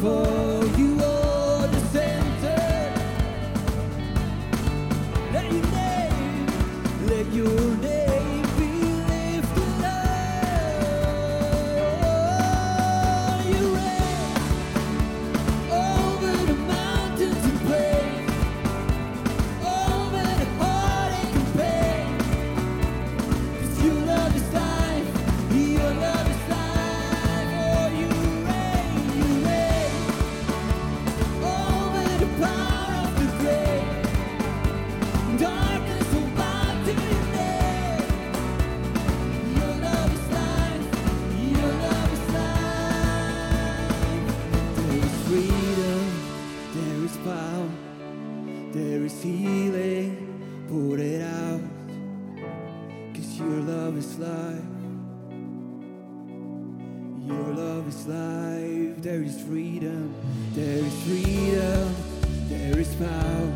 for now.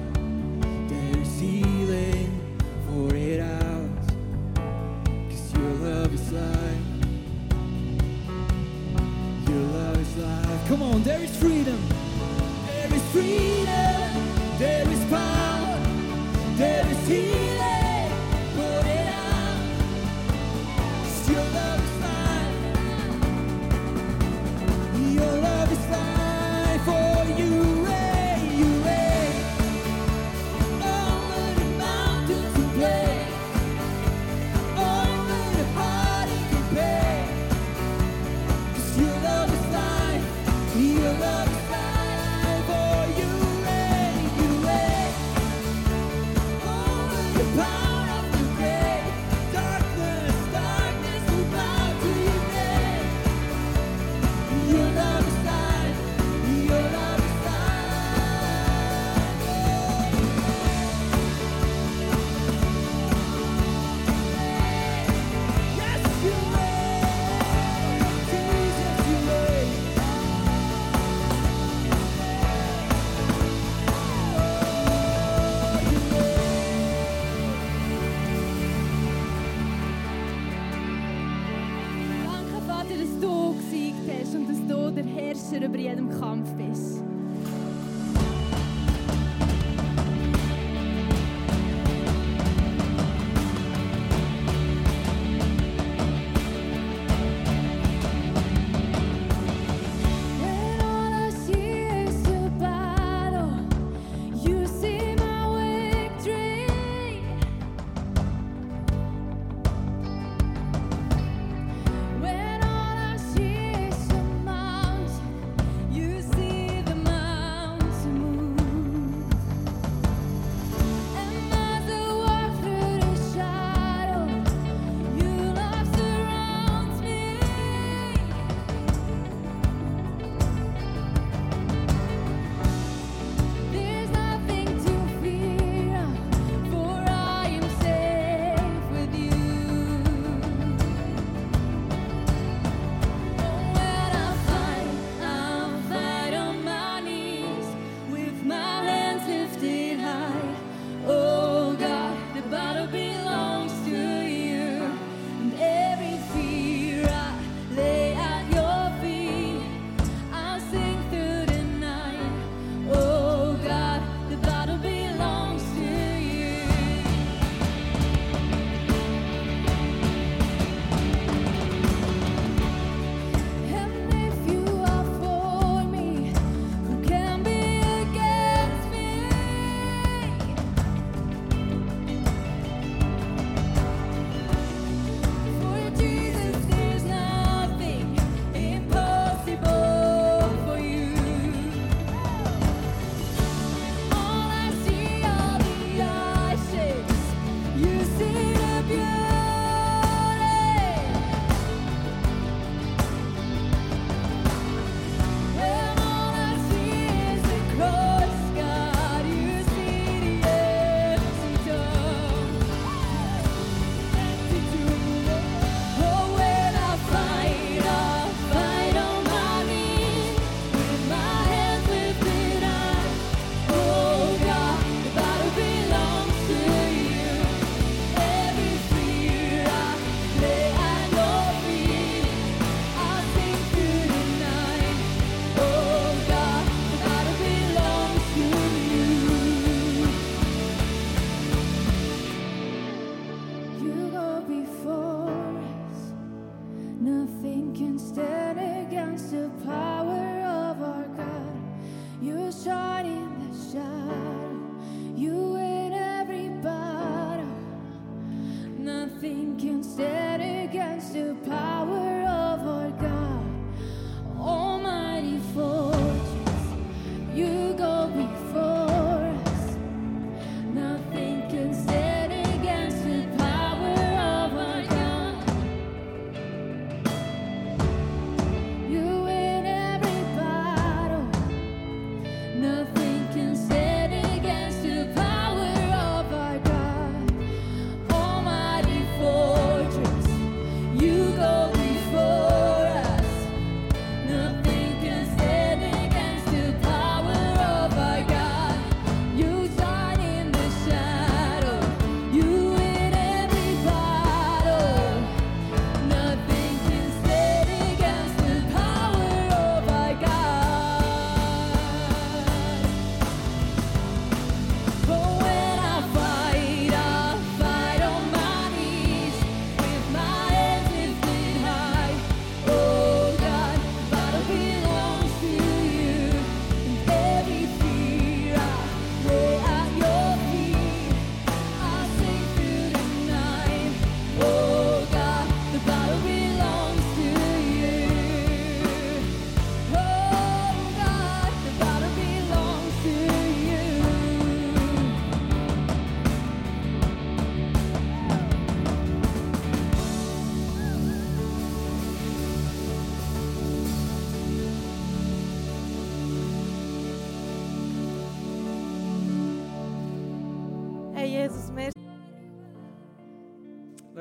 you.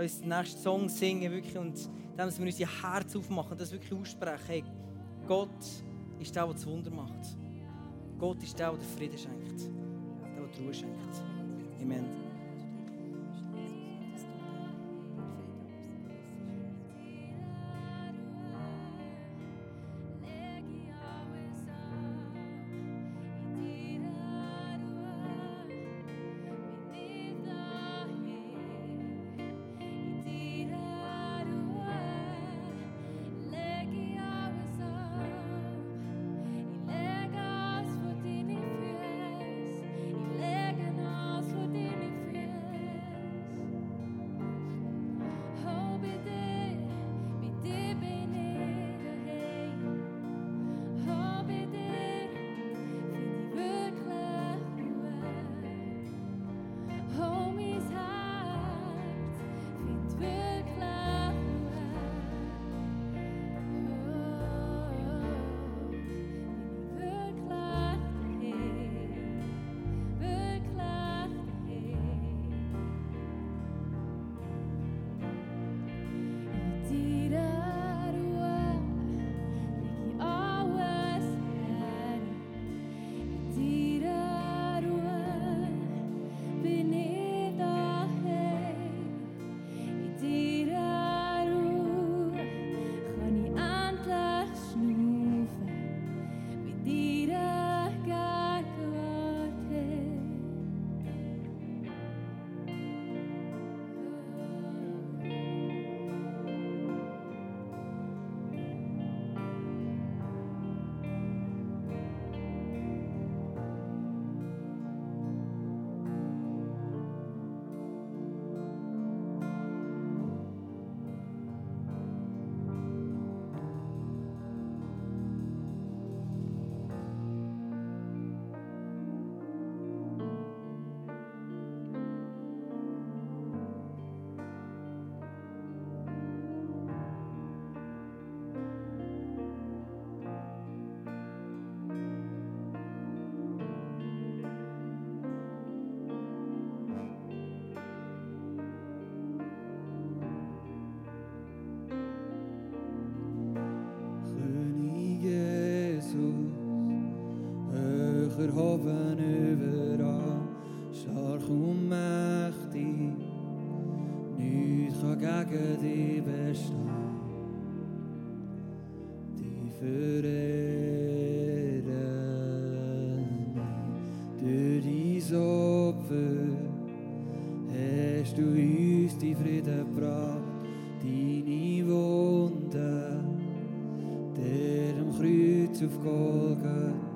uns den nächsten Song singen wirklich, und dem, dass wir unser Herz aufmachen, das wirklich aussprechen. Hey, Gott ist der, der das Wunder macht. Gott ist der, der Frieden schenkt, der, der Ruhe schenkt. Amen. eine die für Durch dein Opfer hast du uns die Frieden gebracht, deine Wunden, der am Kreuz auf Golgatha.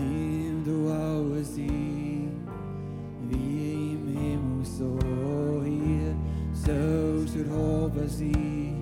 Dem du alles siehst, wie im so hier, so zu erhoben sie.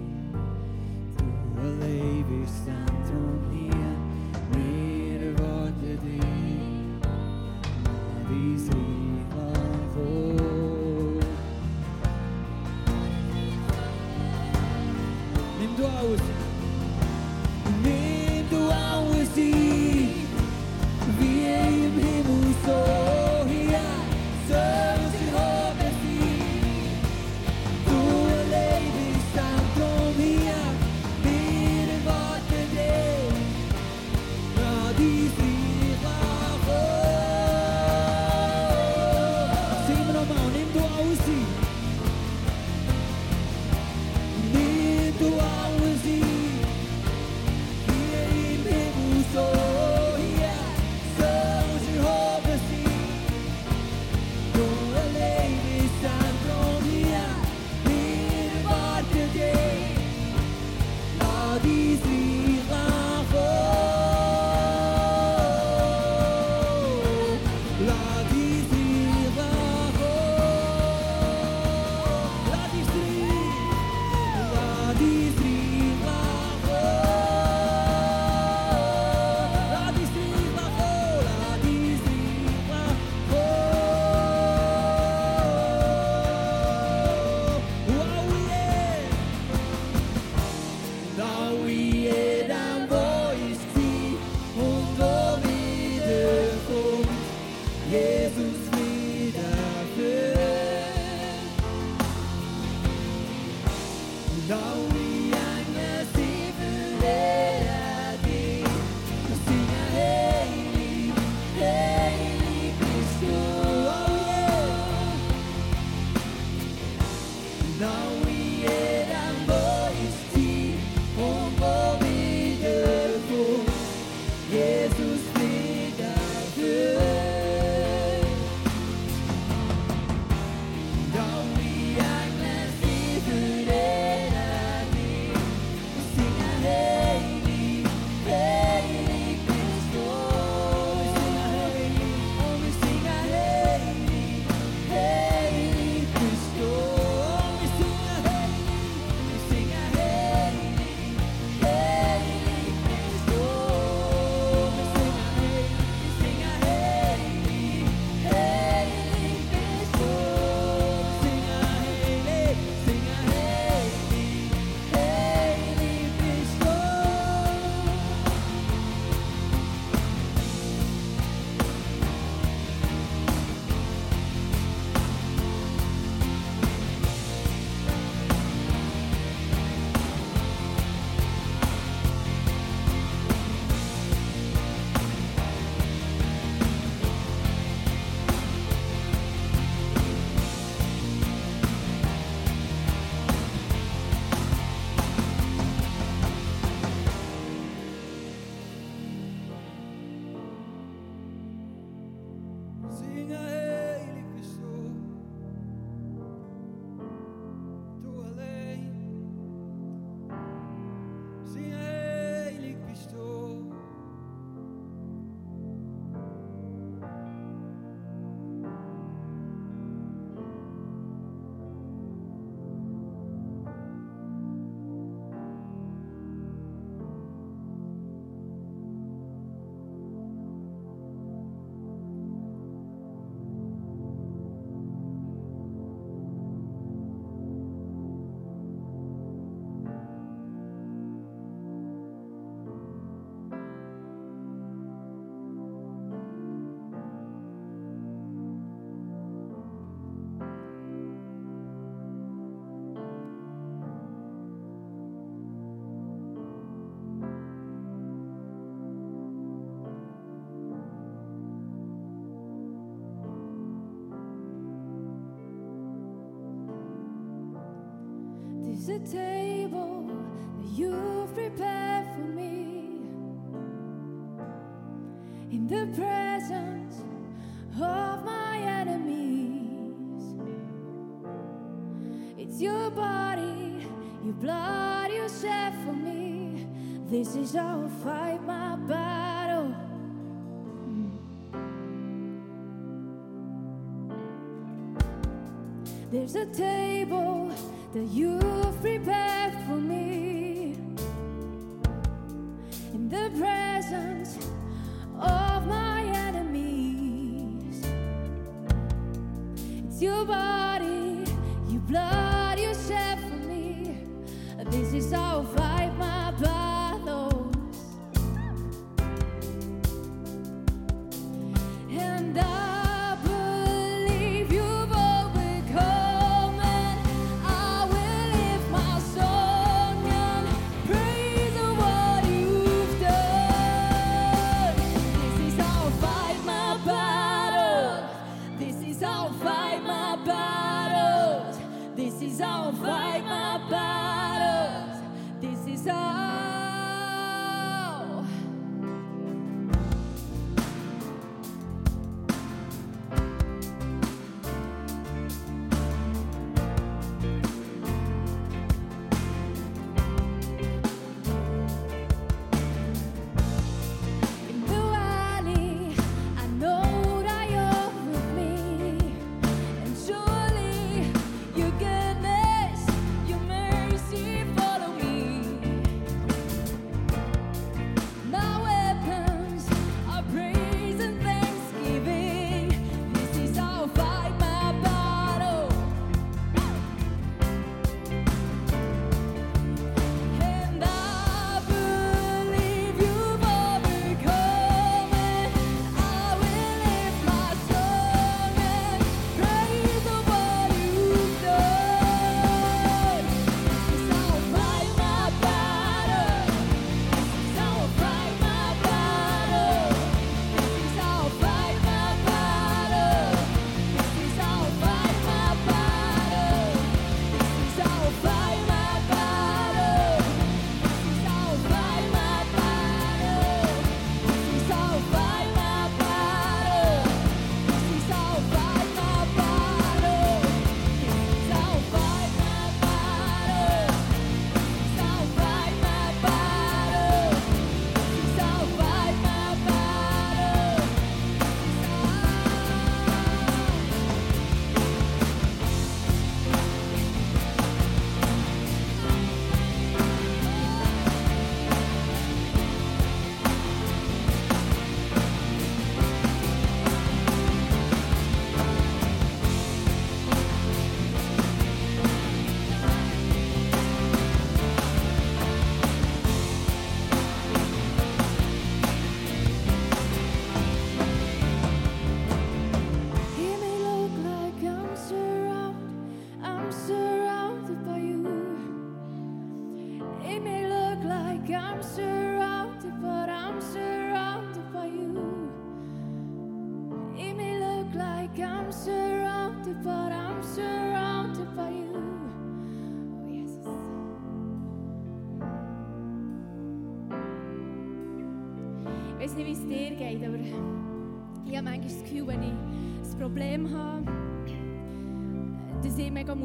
This is how I fight my battle. There's a table that you've prepared for me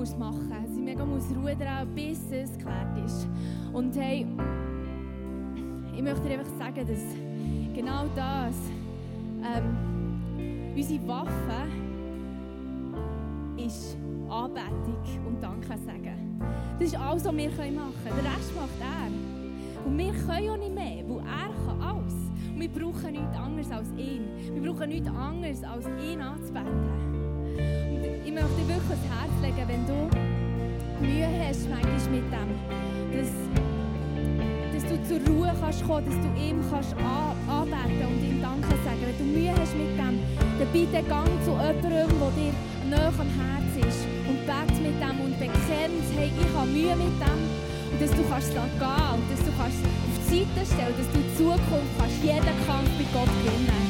muss machen muss. Dass ich mega muss rudern, bis es geklärt ist. Und hey, ich möchte dir einfach sagen, dass genau das ähm, unsere Waffe ist Anbetung und Danke sagen. Das ist alles, was wir machen können. Den Rest macht er. Und wir können auch nicht mehr, weil er kann alles. Und wir brauchen nichts anderes als ihn. Wir brauchen nichts anderes als ihn anzubeten. Ich möchte dir wirklich ans Herz legen, wenn du Mühe hast manchmal mit dem, dass, dass du zur Ruhe kannst kommen, dass du ihm kannst an, anbeten und ihm Danke sagen. Wenn du Mühe hast mit dem, dann bitte gang zu jemandem, der dir nahe am Herz ist und bete mit dem und bekennt, hey, ich habe Mühe mit dem und dass du kannst lassen gehen und dass du kannst auf die Seite stellen, dass du in Zukunft kannst jeden Kampf mit Gott gewinnen.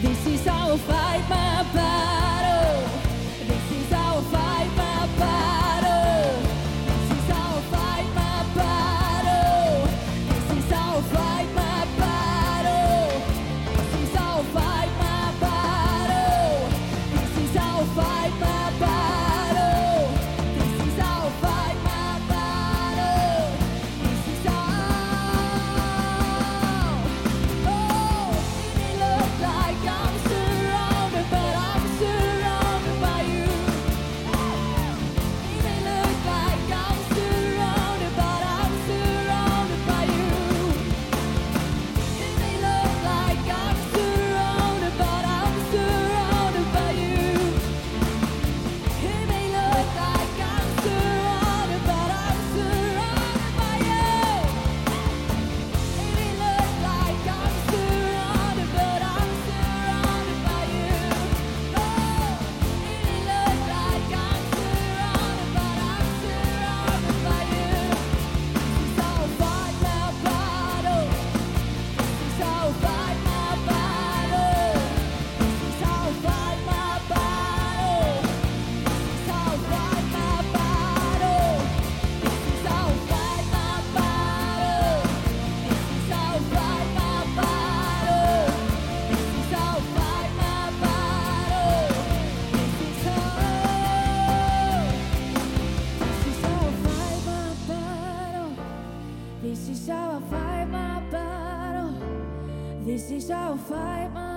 This is how fight my battle. Fight my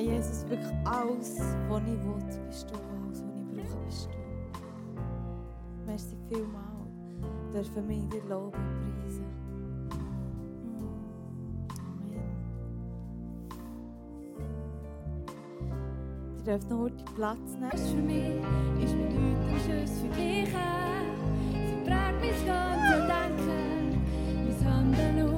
Jesus, wirklich alles, was ich will, bist du. Alles, was ich brauche, bist du. Merci vielmal. Dürfen wir dir loben und preisen. Amen. Ihr dürft noch heute Platz nehmen. Was für mich ist bedeutendes für dich. Sie prägt mein ganzes Denken, mein Handeln